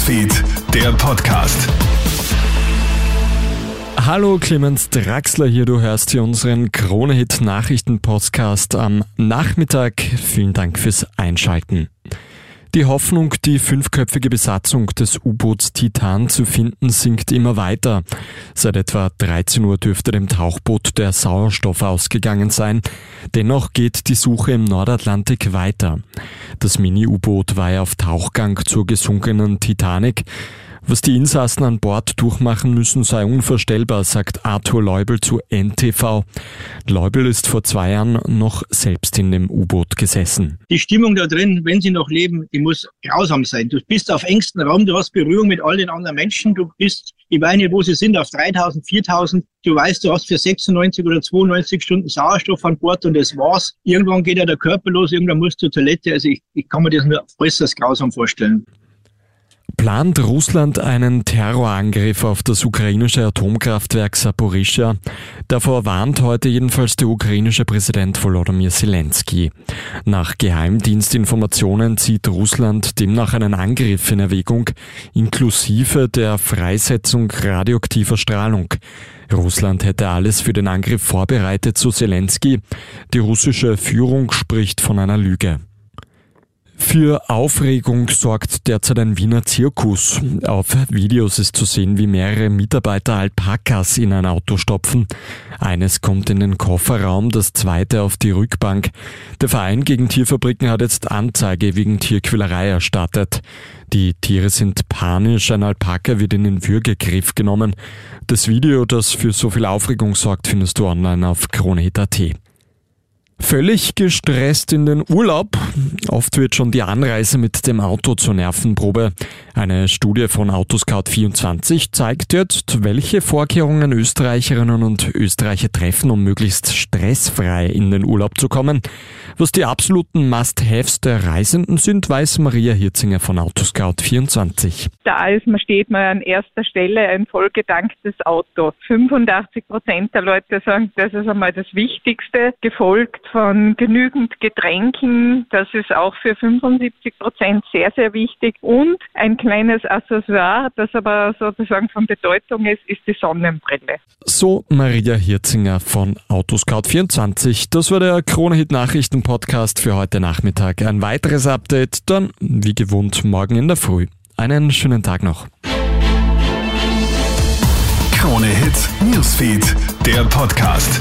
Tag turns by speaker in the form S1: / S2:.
S1: Newsfeed, der Podcast.
S2: Hallo Clemens Draxler hier, du hörst hier unseren Kronehit Nachrichten Podcast am Nachmittag. Vielen Dank fürs Einschalten. Die Hoffnung, die fünfköpfige Besatzung des U-Boots Titan zu finden, sinkt immer weiter. Seit etwa 13 Uhr dürfte dem Tauchboot der Sauerstoff ausgegangen sein. Dennoch geht die Suche im Nordatlantik weiter. Das Mini-U-Boot war ja auf Tauchgang zur gesunkenen Titanic. Was die Insassen an Bord durchmachen müssen, sei unvorstellbar, sagt Arthur Leubel zu NTV. Leubel ist vor zwei Jahren noch selbst in dem U-Boot gesessen.
S3: Die Stimmung da drin, wenn sie noch leben, die muss grausam sein. Du bist auf engstem Raum, du hast Berührung mit all den anderen Menschen, du bist, ich weiß nicht, wo sie sind, auf 3000, 4000. Du weißt, du hast für 96 oder 92 Stunden Sauerstoff an Bord und das war's. Irgendwann geht ja der Körper los, irgendwann musst du zur Toilette. Also ich, ich kann mir das nur äußerst grausam vorstellen.
S2: Plant Russland einen Terrorangriff auf das ukrainische Atomkraftwerk Saporischschja? Davor warnt heute jedenfalls der ukrainische Präsident Volodymyr Zelensky. Nach Geheimdienstinformationen zieht Russland demnach einen Angriff in Erwägung, inklusive der Freisetzung radioaktiver Strahlung. Russland hätte alles für den Angriff vorbereitet, so Zelensky. Die russische Führung spricht von einer Lüge. Für Aufregung sorgt derzeit ein Wiener Zirkus. Auf Videos ist zu sehen, wie mehrere Mitarbeiter Alpakas in ein Auto stopfen. Eines kommt in den Kofferraum, das zweite auf die Rückbank. Der Verein gegen Tierfabriken hat jetzt Anzeige wegen Tierquälerei erstattet. Die Tiere sind panisch, ein Alpaka wird in den Würgegriff genommen. Das Video, das für so viel Aufregung sorgt, findest du online auf kronehit.at. Völlig gestresst in den Urlaub. Oft wird schon die Anreise mit dem Auto zur Nervenprobe. Eine Studie von Autoscout24 zeigt jetzt, welche Vorkehrungen Österreicherinnen und Österreicher treffen, um möglichst stressfrei in den Urlaub zu kommen. Was die absoluten Must-Haves der Reisenden sind, weiß Maria Hirzinger von Autoscout24.
S4: Da ist man steht man an erster Stelle ein vollgedanktes Auto. 85 Prozent der Leute sagen, das ist einmal das Wichtigste, gefolgt von genügend Getränken. Das ist auch für 75 Prozent sehr, sehr wichtig. Und ein kleines Accessoire, das aber sozusagen von Bedeutung ist, ist die Sonnenbrille.
S2: So Maria Hirzinger von Autoscout24. Das war der Kronehit Nachrichten Podcast für heute Nachmittag. Ein weiteres Update dann, wie gewohnt, morgen in der Früh. Einen schönen Tag noch.
S1: Krone Hits, Newsfeed, der Podcast.